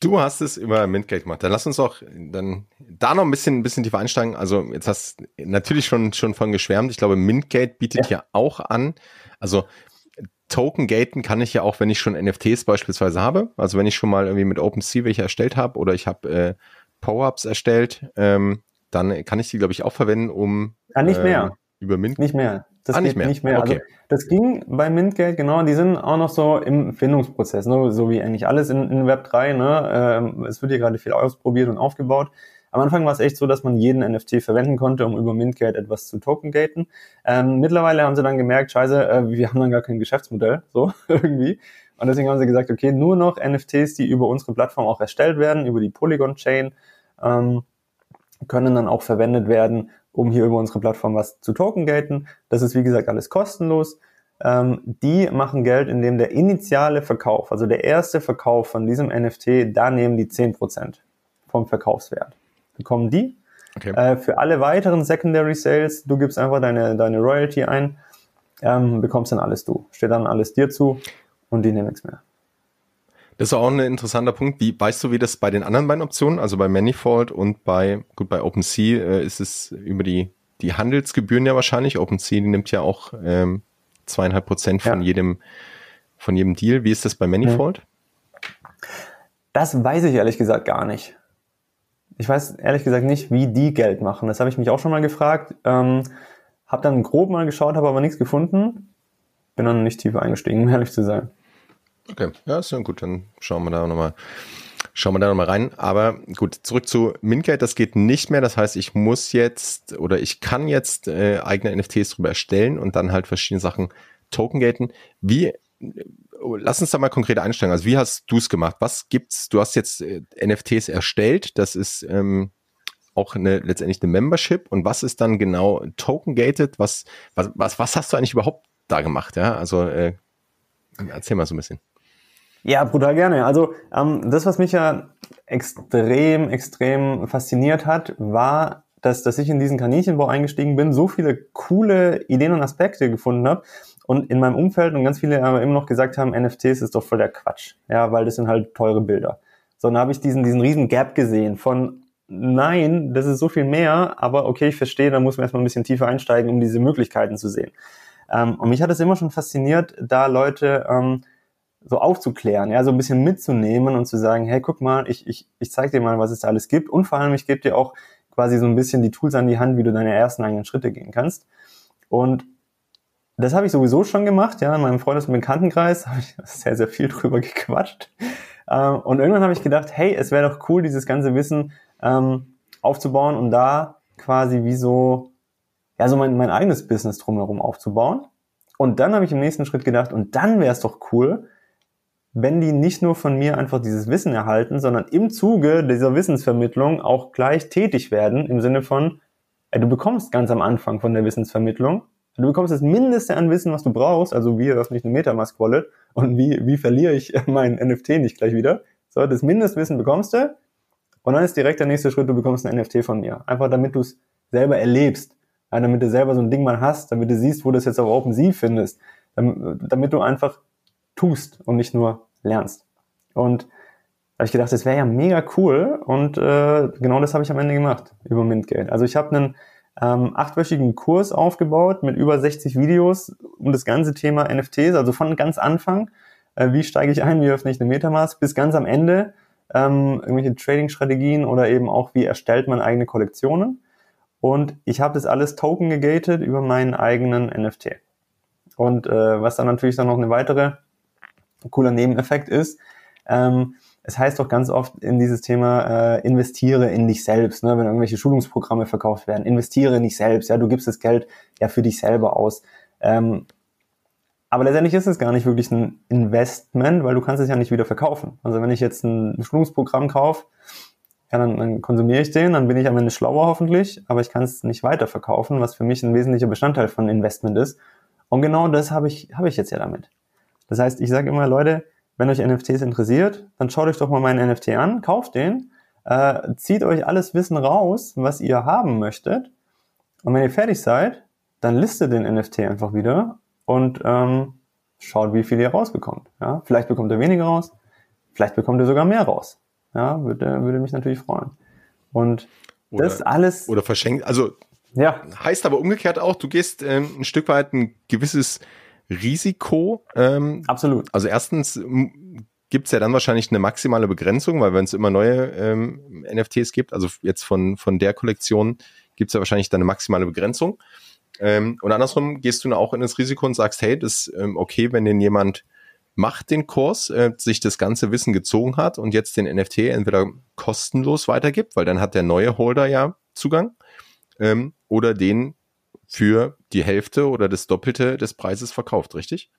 Du hast es über Mintgate gemacht. Dann lass uns doch dann da noch ein bisschen, ein bisschen tiefer einsteigen. Also jetzt hast du natürlich schon, schon von geschwärmt. Ich glaube, Mintgate bietet ja, ja auch an. Also Token gaten kann ich ja auch, wenn ich schon NFTs beispielsweise habe. Also wenn ich schon mal irgendwie mit OpenSea welche erstellt habe oder ich habe äh, Power-Ups erstellt, ähm, dann kann ich die, glaube ich, auch verwenden, um ah, nicht mehr. Äh, über Mint. Nicht mehr. Das ah, nicht mehr. Nicht mehr. Okay. Also, das ging bei Mintgate, genau, die sind auch noch so im Findungsprozess, ne? so wie eigentlich alles in, in Web 3. Ne? Ähm, es wird hier gerade viel ausprobiert und aufgebaut. Am Anfang war es echt so, dass man jeden NFT verwenden konnte, um über Mintgate etwas zu tokengaten. Ähm, mittlerweile haben sie dann gemerkt, scheiße, äh, wir haben dann gar kein Geschäftsmodell, so <laughs> irgendwie. Und deswegen haben sie gesagt, okay, nur noch NFTs, die über unsere Plattform auch erstellt werden, über die Polygon-Chain, ähm, können dann auch verwendet werden, um hier über unsere Plattform was zu token gaten. Das ist wie gesagt alles kostenlos. Ähm, die machen Geld, indem der initiale Verkauf, also der erste Verkauf von diesem NFT, da nehmen die 10% vom Verkaufswert. Bekommen die. Okay. Äh, für alle weiteren Secondary Sales, du gibst einfach deine, deine Royalty ein, ähm, bekommst dann alles du. Steht dann alles dir zu und die nehmen nichts mehr. Das ist auch ein interessanter Punkt. Wie weißt du, wie das bei den anderen beiden Optionen, also bei Manifold und bei, gut, bei OpenSea äh, ist es über die, die Handelsgebühren ja wahrscheinlich. OpenSea nimmt ja auch ähm, zweieinhalb Prozent von ja. jedem, von jedem Deal. Wie ist das bei Manifold? Das weiß ich ehrlich gesagt gar nicht. Ich weiß ehrlich gesagt nicht, wie die Geld machen. Das habe ich mich auch schon mal gefragt. Ähm, habe dann grob mal geschaut, habe aber nichts gefunden. Bin dann nicht tiefer eingestiegen, um ehrlich zu sein. Okay, ja, ist ja gut, dann schauen wir da nochmal. Schauen wir da nochmal rein. Aber gut, zurück zu Mintgate, das geht nicht mehr. Das heißt, ich muss jetzt oder ich kann jetzt äh, eigene NFTs drüber erstellen und dann halt verschiedene Sachen tokengaten. Wie, lass uns da mal konkret einsteigen. Also wie hast du es gemacht? Was gibt's? Du hast jetzt äh, NFTs erstellt. Das ist ähm, auch eine, letztendlich eine Membership. Und was ist dann genau tokengated? Was, was, was, was hast du eigentlich überhaupt da gemacht? Ja, also äh, erzähl mal so ein bisschen. Ja, brutal gerne. Also ähm, das, was mich ja extrem, extrem fasziniert hat, war, dass, dass ich in diesen Kaninchenbau eingestiegen bin, so viele coole Ideen und Aspekte gefunden habe und in meinem Umfeld und ganz viele aber immer noch gesagt haben, NFTs ist doch voll der Quatsch, ja, weil das sind halt teure Bilder. So, dann habe ich diesen, diesen riesen Gap gesehen von nein, das ist so viel mehr, aber okay, ich verstehe, da muss man erstmal ein bisschen tiefer einsteigen, um diese Möglichkeiten zu sehen. Ähm, und mich hat es immer schon fasziniert, da Leute ähm, so aufzuklären, ja, so ein bisschen mitzunehmen und zu sagen, hey, guck mal, ich, ich, ich zeig dir mal, was es da alles gibt und vor allem, ich gebe dir auch quasi so ein bisschen die Tools an die Hand, wie du deine ersten eigenen Schritte gehen kannst. Und das habe ich sowieso schon gemacht, ja, in meinem Freundes- und Bekanntenkreis <laughs> habe ich sehr, sehr viel drüber gequatscht. Ähm, und irgendwann habe ich gedacht, hey, es wäre doch cool, dieses ganze Wissen ähm, aufzubauen und da quasi wie so, ja, so mein, mein eigenes Business drumherum aufzubauen. Und dann habe ich im nächsten Schritt gedacht, und dann wäre es doch cool, wenn die nicht nur von mir einfach dieses Wissen erhalten, sondern im Zuge dieser Wissensvermittlung auch gleich tätig werden, im Sinne von äh, du bekommst ganz am Anfang von der Wissensvermittlung, du bekommst das Mindeste an Wissen, was du brauchst, also wie öffne ich eine Metamask Wallet und wie, wie verliere ich <laughs> mein NFT nicht gleich wieder. So, das Mindestwissen bekommst du und dann ist direkt der nächste Schritt, du bekommst ein NFT von mir. Einfach damit du es selber erlebst, ja, damit du selber so ein Ding mal hast, damit du siehst, wo du es jetzt auf OpenSea findest, damit du einfach tust und nicht nur lernst. Und da habe ich gedacht, das wäre ja mega cool und äh, genau das habe ich am Ende gemacht über Mintgate. Also ich habe einen ähm, achtwöchigen Kurs aufgebaut mit über 60 Videos um das ganze Thema NFTs, also von ganz Anfang, äh, wie steige ich ein, wie öffne ich eine Metamask, bis ganz am Ende ähm, irgendwelche Trading-Strategien oder eben auch, wie erstellt man eigene Kollektionen. Und ich habe das alles token gegated über meinen eigenen NFT. Und äh, was dann natürlich dann noch eine weitere cooler Nebeneffekt ist, ähm, es heißt doch ganz oft in dieses Thema, äh, investiere in dich selbst, ne? wenn irgendwelche Schulungsprogramme verkauft werden, investiere in dich selbst, ja, du gibst das Geld ja für dich selber aus. Ähm, aber letztendlich ist es gar nicht wirklich ein Investment, weil du kannst es ja nicht wieder verkaufen. Also wenn ich jetzt ein Schulungsprogramm kaufe, ja, dann, dann konsumiere ich den, dann bin ich am Ende schlauer hoffentlich, aber ich kann es nicht weiterverkaufen, was für mich ein wesentlicher Bestandteil von Investment ist. Und genau das habe ich, habe ich jetzt ja damit. Das heißt, ich sage immer, Leute, wenn euch NFTs interessiert, dann schaut euch doch mal meinen NFT an, kauft den, äh, zieht euch alles Wissen raus, was ihr haben möchtet. Und wenn ihr fertig seid, dann listet den NFT einfach wieder und ähm, schaut, wie viel ihr rausbekommt. Ja? Vielleicht bekommt ihr weniger raus, vielleicht bekommt ihr sogar mehr raus. Ja, würde, würde mich natürlich freuen. Und oder, das alles. Oder verschenkt, also ja. heißt aber umgekehrt auch, du gehst ähm, ein Stück weit ein gewisses Risiko. Ähm, Absolut. Also erstens gibt es ja dann wahrscheinlich eine maximale Begrenzung, weil wenn es immer neue ähm, NFTs gibt, also jetzt von, von der Kollektion, gibt es ja wahrscheinlich dann eine maximale Begrenzung. Ähm, und andersrum gehst du dann auch in das Risiko und sagst, hey, das ist ähm, okay, wenn den jemand macht den Kurs, äh, sich das ganze Wissen gezogen hat und jetzt den NFT entweder kostenlos weitergibt, weil dann hat der neue Holder ja Zugang, ähm, oder den für die Hälfte oder das Doppelte des Preises verkauft, richtig?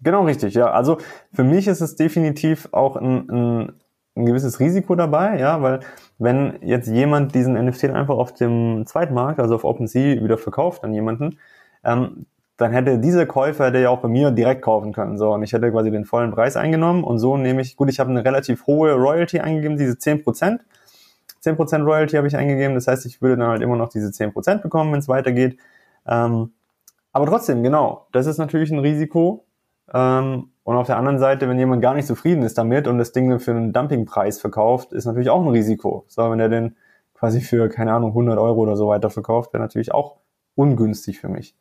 Genau, richtig, ja. Also für mich ist es definitiv auch ein, ein, ein gewisses Risiko dabei, ja, weil wenn jetzt jemand diesen NFT einfach auf dem Zweitmarkt, also auf OpenSea, wieder verkauft an jemanden, ähm, dann hätte dieser Käufer hätte ja auch bei mir direkt kaufen können. So, und ich hätte quasi den vollen Preis eingenommen und so nehme ich, gut, ich habe eine relativ hohe Royalty eingegeben, diese 10%. 10% Royalty habe ich eingegeben, das heißt, ich würde dann halt immer noch diese 10% bekommen, wenn es weitergeht. Ähm, aber trotzdem, genau, das ist natürlich ein Risiko. Ähm, und auf der anderen Seite, wenn jemand gar nicht zufrieden ist damit und das Ding für einen Dumpingpreis verkauft, ist natürlich auch ein Risiko. So, wenn er den quasi für, keine Ahnung, 100 Euro oder so weiter verkauft, wäre natürlich auch ungünstig für mich.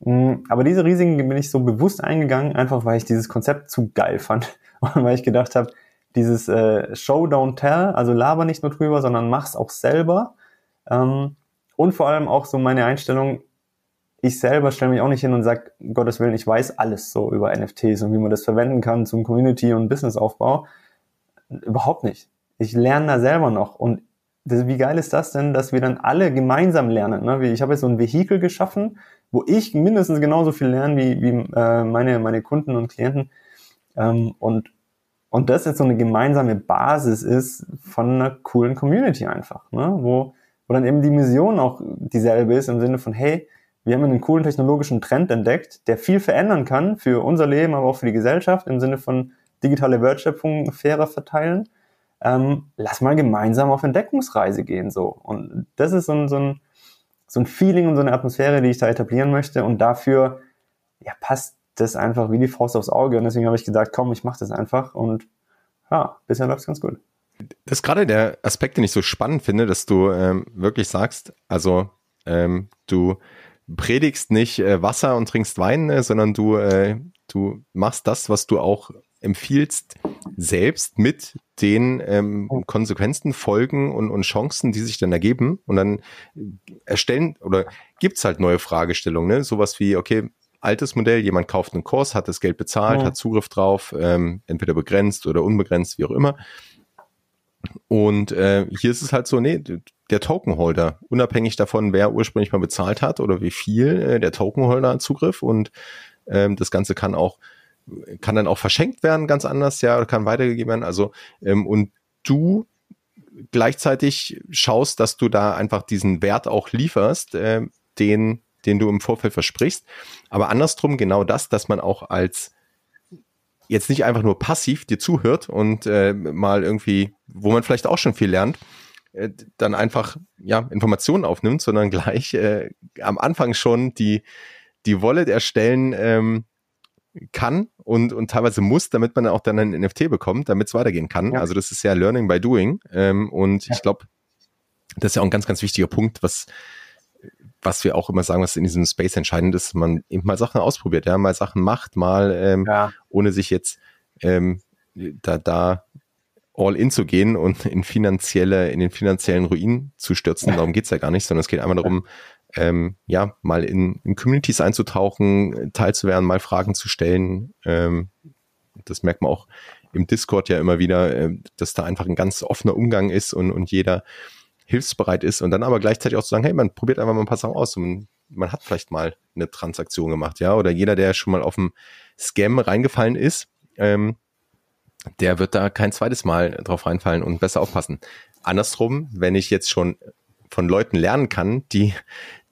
Mm, aber diese Risiken bin ich so bewusst eingegangen, einfach weil ich dieses Konzept zu geil fand <laughs> und weil ich gedacht habe, dieses äh, Show, don't tell, also laber nicht nur drüber, sondern mach's auch selber. Ähm, und vor allem auch so meine Einstellung, ich selber stelle mich auch nicht hin und sage, Gottes Willen, ich weiß alles so über NFTs und wie man das verwenden kann zum Community- und Businessaufbau. Überhaupt nicht. Ich lerne da selber noch. Und das, wie geil ist das denn, dass wir dann alle gemeinsam lernen? Ne? Ich habe jetzt so ein Vehikel geschaffen, wo ich mindestens genauso viel lerne wie, wie äh, meine, meine Kunden und Klienten. Ähm, und, und das jetzt so eine gemeinsame Basis ist von einer coolen Community einfach, ne? wo, wo dann eben die Mission auch dieselbe ist im Sinne von, hey, wir haben einen coolen technologischen Trend entdeckt, der viel verändern kann für unser Leben, aber auch für die Gesellschaft im Sinne von digitale Wertschöpfung fairer verteilen. Ähm, lass mal gemeinsam auf Entdeckungsreise gehen so. Und das ist so ein, so ein so ein Feeling und so eine Atmosphäre, die ich da etablieren möchte. Und dafür ja, passt das einfach wie die Faust aufs Auge. Und deswegen habe ich gesagt, komm, ich mache das einfach. Und ja, bisher läuft es ganz gut. Das ist gerade der Aspekt, den ich so spannend finde, dass du ähm, wirklich sagst, also ähm, du predigst nicht äh, Wasser und trinkst Wein, äh, sondern du, äh, du machst das, was du auch empfiehlst, selbst mit den ähm, Konsequenzen, Folgen und, und Chancen, die sich dann ergeben. Und dann erstellen oder gibt's halt neue Fragestellungen, ne? Sowas wie, okay, altes Modell, jemand kauft einen Kurs, hat das Geld bezahlt, ja. hat Zugriff drauf, ähm, entweder begrenzt oder unbegrenzt, wie auch immer. Und äh, hier ist es halt so, nee, der Tokenholder, unabhängig davon, wer ursprünglich mal bezahlt hat oder wie viel, äh, der Tokenholder hat Zugriff und ähm, das Ganze kann auch kann dann auch verschenkt werden, ganz anders, ja, oder kann weitergegeben werden. Also, ähm, und du gleichzeitig schaust, dass du da einfach diesen Wert auch lieferst, äh, den, den du im Vorfeld versprichst. Aber andersrum genau das, dass man auch als jetzt nicht einfach nur passiv dir zuhört und äh, mal irgendwie, wo man vielleicht auch schon viel lernt, äh, dann einfach ja Informationen aufnimmt, sondern gleich äh, am Anfang schon die die Wallet erstellen ähm, kann und, und teilweise muss, damit man auch dann ein NFT bekommt, damit es weitergehen kann. Ja. Also das ist ja Learning by Doing. Ähm, und ja. ich glaube, das ist ja auch ein ganz, ganz wichtiger Punkt, was, was wir auch immer sagen, was in diesem Space entscheidend ist, man eben mal Sachen ausprobiert, ja, mal Sachen macht, mal ähm, ja. ohne sich jetzt ähm, da, da all in zu gehen und in finanzielle, in den finanziellen Ruin zu stürzen. <laughs> Darum geht's ja gar nicht, sondern es geht einfach darum, ähm, ja, mal in, in Communities einzutauchen, teilzuwerden, mal Fragen zu stellen. Ähm, das merkt man auch im Discord ja immer wieder, äh, dass da einfach ein ganz offener Umgang ist und, und jeder hilfsbereit ist und dann aber gleichzeitig auch zu sagen, hey, man probiert einfach mal ein paar Sachen aus und man hat vielleicht mal eine Transaktion gemacht, ja, oder jeder, der schon mal auf dem Scam reingefallen ist, ähm, der wird da kein zweites Mal drauf reinfallen und besser aufpassen. Andersrum, wenn ich jetzt schon von Leuten lernen kann, die,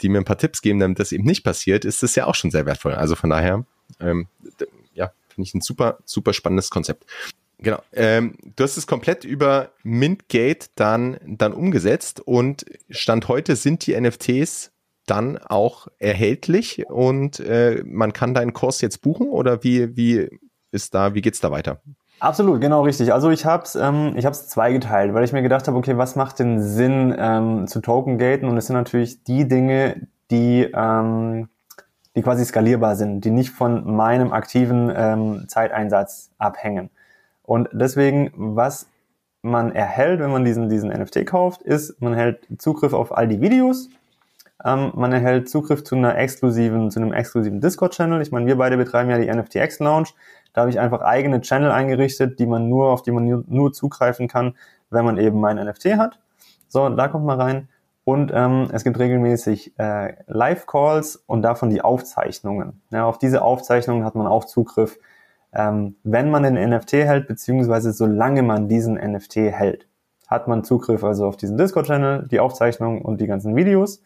die mir ein paar Tipps geben, damit das eben nicht passiert, ist das ja auch schon sehr wertvoll. Also von daher, ähm, ja, finde ich ein super, super spannendes Konzept. Genau. Ähm, du hast es komplett über Mintgate dann, dann umgesetzt und Stand heute sind die NFTs dann auch erhältlich und äh, man kann deinen Kurs jetzt buchen oder wie, wie ist da, wie geht's da weiter? Absolut, genau richtig. Also ich habe es ähm, ich hab's zweigeteilt, weil ich mir gedacht habe, okay, was macht denn Sinn ähm, zu Token gaten? Und es sind natürlich die Dinge, die, ähm, die quasi skalierbar sind, die nicht von meinem aktiven ähm, Zeiteinsatz abhängen. Und deswegen, was man erhält, wenn man diesen, diesen NFT kauft, ist, man erhält Zugriff auf all die Videos, ähm, man erhält Zugriff zu einer exklusiven, zu einem exklusiven Discord-Channel. Ich meine, wir beide betreiben ja die NFTX Lounge. Da habe ich einfach eigene Channel eingerichtet, die man nur, auf die man nur zugreifen kann, wenn man eben mein NFT hat. So, da kommt man rein. Und ähm, es gibt regelmäßig äh, Live-Calls und davon die Aufzeichnungen. Ja, auf diese Aufzeichnungen hat man auch Zugriff, ähm, wenn man den NFT hält, beziehungsweise solange man diesen NFT hält, hat man Zugriff also auf diesen Discord-Channel, die Aufzeichnungen und die ganzen Videos.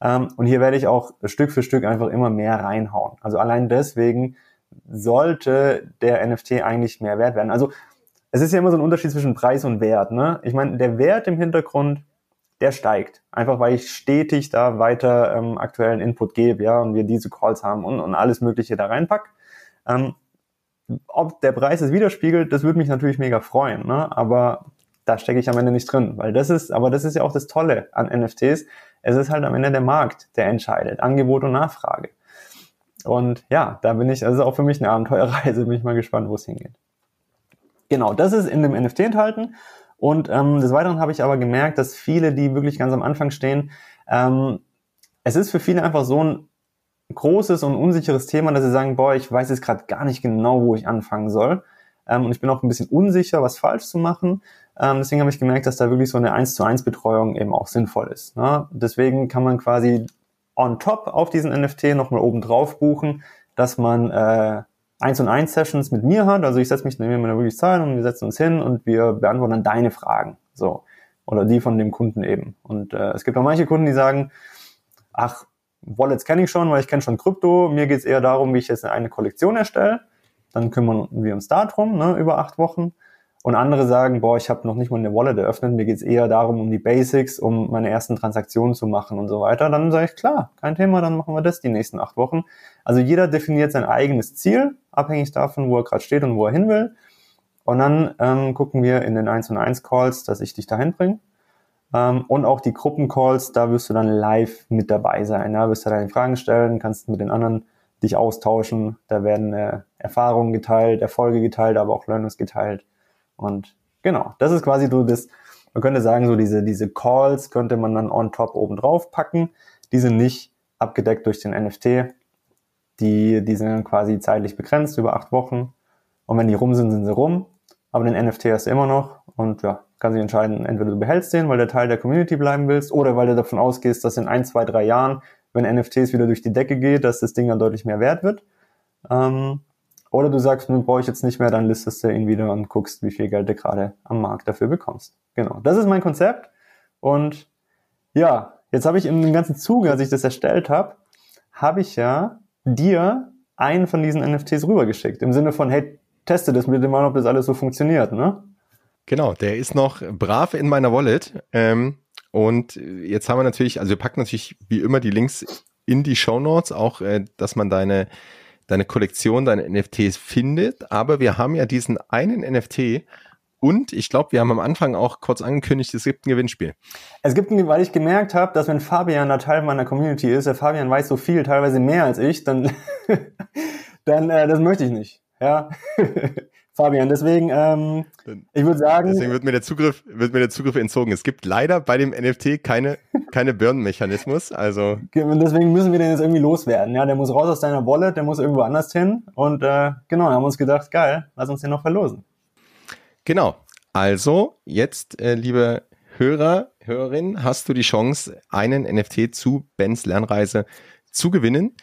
Ähm, und hier werde ich auch Stück für Stück einfach immer mehr reinhauen. Also allein deswegen sollte der NFT eigentlich mehr wert werden. Also es ist ja immer so ein Unterschied zwischen Preis und Wert. Ne? Ich meine, der Wert im Hintergrund, der steigt. Einfach weil ich stetig da weiter ähm, aktuellen Input gebe, ja, und wir diese Calls haben und, und alles Mögliche da reinpack. Ähm, ob der Preis es widerspiegelt, das würde mich natürlich mega freuen, ne? aber da stecke ich am Ende nicht drin, weil das ist, aber das ist ja auch das Tolle an NFTs. Es ist halt am Ende der Markt, der entscheidet, Angebot und Nachfrage. Und ja, da bin ich, also auch für mich eine Abenteuerreise, <laughs> bin ich mal gespannt, wo es hingeht. Genau, das ist in dem NFT enthalten. Und ähm, des Weiteren habe ich aber gemerkt, dass viele, die wirklich ganz am Anfang stehen, ähm, es ist für viele einfach so ein großes und unsicheres Thema, dass sie sagen, boah, ich weiß jetzt gerade gar nicht genau, wo ich anfangen soll. Ähm, und ich bin auch ein bisschen unsicher, was falsch zu machen. Ähm, deswegen habe ich gemerkt, dass da wirklich so eine 1 zu 1 Betreuung eben auch sinnvoll ist. Ne? Deswegen kann man quasi on top auf diesen NFT nochmal oben drauf buchen, dass man äh, 1 und 1 Sessions mit mir hat. Also ich setze mich neben mir wirklich Zahlen und wir setzen uns hin und wir beantworten dann deine Fragen. So. Oder die von dem Kunden eben. Und äh, es gibt auch manche Kunden, die sagen, ach, Wallets kenne ich schon, weil ich kenne schon Krypto. Mir geht es eher darum, wie ich jetzt eine Kollektion erstelle. Dann kümmern wir uns darum, ne, über acht Wochen. Und andere sagen, boah, ich habe noch nicht mal eine Wallet eröffnet, mir geht's eher darum, um die Basics, um meine ersten Transaktionen zu machen und so weiter. Dann sage ich, klar, kein Thema, dann machen wir das die nächsten acht Wochen. Also jeder definiert sein eigenes Ziel, abhängig davon, wo er gerade steht und wo er hin will. Und dann ähm, gucken wir in den 1 und 1 Calls, dass ich dich dahin bringe. Ähm, und auch die Gruppencalls, da wirst du dann live mit dabei sein. Da wirst du deine Fragen stellen, kannst mit den anderen dich austauschen. Da werden äh, Erfahrungen geteilt, Erfolge geteilt, aber auch Learnings geteilt. Und genau, das ist quasi so das, man könnte sagen, so diese, diese Calls könnte man dann on top oben drauf packen. Die sind nicht abgedeckt durch den NFT. Die, die sind quasi zeitlich begrenzt über acht Wochen. Und wenn die rum sind, sind sie rum. Aber den NFT hast du immer noch. Und ja, kannst dich entscheiden, entweder du behältst den, weil der Teil der Community bleiben willst, oder weil du davon ausgehst, dass in ein, zwei, drei Jahren, wenn NFTs wieder durch die Decke geht, dass das Ding dann deutlich mehr wert wird. Ähm, Oder du sagst, nun brauche ich jetzt nicht mehr, dann listest du ihn wieder und guckst, wie viel Geld du gerade am Markt dafür bekommst. Genau, das ist mein Konzept. Und ja, jetzt habe ich dem ganzen Zuge, als ich das erstellt habe, habe ich ja dir einen von diesen NFTs rübergeschickt. Im Sinne von, hey, teste das bitte mal, ob das alles so funktioniert, ne? Genau, der ist noch brav in meiner Wallet. Ähm, und jetzt haben wir natürlich, also wir packen natürlich wie immer die Links in die Show Notes, auch, äh, dass man deine, deine Kollektion, deine NFTs findet. Aber wir haben ja diesen einen NFT und ich glaube, wir haben am Anfang auch kurz angekündigt, es gibt ein Gewinnspiel. Es gibt ein, weil ich gemerkt habe, dass wenn Fabian da Teil meiner Community ist, der Fabian weiß so viel, teilweise mehr als ich, dann, <laughs> dann äh, das möchte ich nicht. Ja. <laughs> Fabian, deswegen, ähm, ich würde sagen. Deswegen wird mir der Zugriff, wird mir der Zugriff entzogen. Es gibt leider bei dem NFT keine, keine Burn-Mechanismus. Also. Deswegen müssen wir den jetzt irgendwie loswerden. Ja, der muss raus aus deiner Wallet, der muss irgendwo anders hin. Und äh, genau, haben uns gedacht, geil, lass uns den noch verlosen. Genau. Also, jetzt, äh, liebe Hörer, Hörerin, hast du die Chance, einen NFT zu Bens Lernreise zu gewinnen.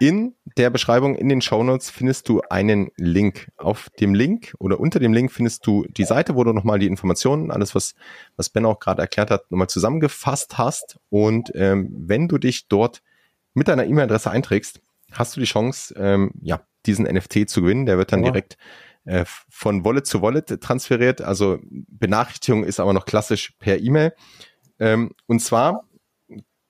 In der Beschreibung in den Shownotes findest du einen Link. Auf dem Link oder unter dem Link findest du die Seite, wo du nochmal die Informationen, alles was, was Ben auch gerade erklärt hat, nochmal zusammengefasst hast. Und ähm, wenn du dich dort mit deiner E-Mail-Adresse einträgst, hast du die Chance, ähm, ja, diesen NFT zu gewinnen. Der wird dann ja. direkt äh, von Wallet zu Wallet transferiert. Also Benachrichtigung ist aber noch klassisch per E-Mail. Ähm, und zwar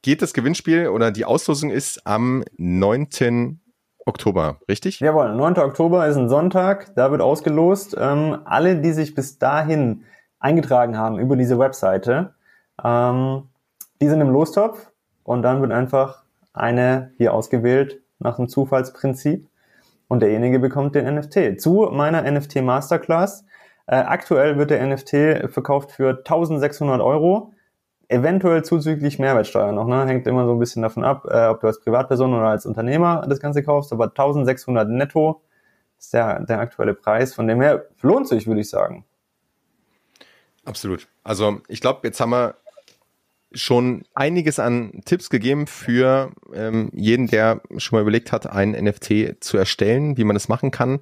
geht das Gewinnspiel oder die Auslosung ist am 9. Oktober, richtig? Jawohl, 9. Oktober ist ein Sonntag, da wird ausgelost. Ähm, alle, die sich bis dahin eingetragen haben über diese Webseite, ähm, die sind im Lostopf und dann wird einfach eine hier ausgewählt nach dem Zufallsprinzip und derjenige bekommt den NFT. Zu meiner NFT Masterclass. Äh, aktuell wird der NFT verkauft für 1600 Euro eventuell zuzüglich Mehrwertsteuer noch, ne? hängt immer so ein bisschen davon ab, äh, ob du als Privatperson oder als Unternehmer das Ganze kaufst, aber 1600 netto ist der, der aktuelle Preis, von dem her lohnt sich, würde ich sagen. Absolut. Also ich glaube, jetzt haben wir schon einiges an Tipps gegeben für ähm, jeden, der schon mal überlegt hat, ein NFT zu erstellen, wie man das machen kann.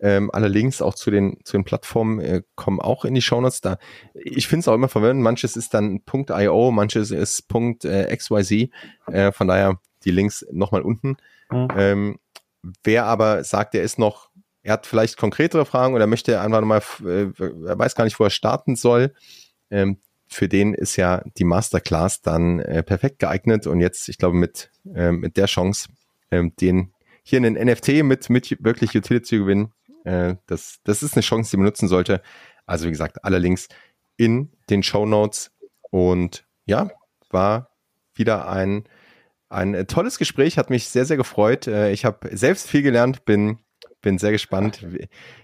Ähm, alle Links auch zu den, zu den Plattformen äh, kommen auch in die Shownotes. Da, ich finde es auch immer verwirrend. Manches ist dann .io, manches ist äh, .xyz. Äh, von daher die Links nochmal unten. Mhm. Ähm, wer aber sagt, er ist noch, er hat vielleicht konkretere Fragen oder möchte einfach nochmal, äh, er weiß gar nicht, wo er starten soll, ähm, für den ist ja die Masterclass dann äh, perfekt geeignet und jetzt, ich glaube, mit, äh, mit der Chance, äh, den hier einen NFT mit, mit wirklich Utility zu gewinnen, äh, das, das ist eine Chance, die man nutzen sollte. Also wie gesagt, alle Links in den Show Notes und ja, war wieder ein, ein tolles Gespräch, hat mich sehr, sehr gefreut. Äh, ich habe selbst viel gelernt, bin, bin sehr gespannt.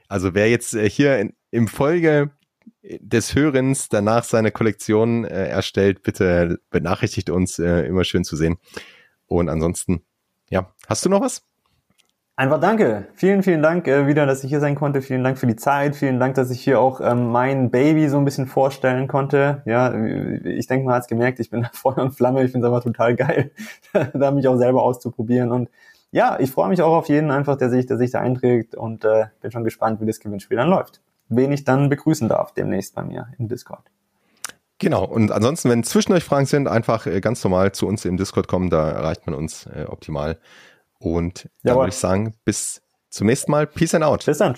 Also wer jetzt äh, hier in, im Folge des Hörens danach seine Kollektion äh, erstellt, bitte benachrichtigt uns, äh, immer schön zu sehen. Und ansonsten, ja, hast du noch was? Einfach danke. Vielen, vielen Dank äh, wieder, dass ich hier sein konnte. Vielen Dank für die Zeit. Vielen Dank, dass ich hier auch ähm, mein Baby so ein bisschen vorstellen konnte. Ja, ich denke, man hat es gemerkt, ich bin <laughs> Feuer und Flamme. Ich finde es einfach total geil, <laughs> da mich auch selber auszuprobieren. Und ja, ich freue mich auch auf jeden einfach, der sich, der sich da einträgt und äh, bin schon gespannt, wie das Gewinnspiel dann läuft. Wen ich dann begrüßen darf demnächst bei mir im Discord. Genau, und ansonsten, wenn zwischen euch Fragen sind, einfach äh, ganz normal zu uns im Discord kommen, da erreicht man uns äh, optimal. Und dann würde ich sagen, bis zum nächsten Mal. Peace and out. Bis dann.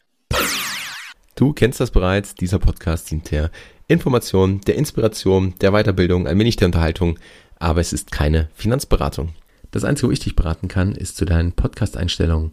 Du kennst das bereits. Dieser Podcast dient der Information, der Inspiration, der Weiterbildung, ein wenig der Unterhaltung. Aber es ist keine Finanzberatung. Das Einzige, wo ich dich beraten kann, ist zu deinen Podcast-Einstellungen.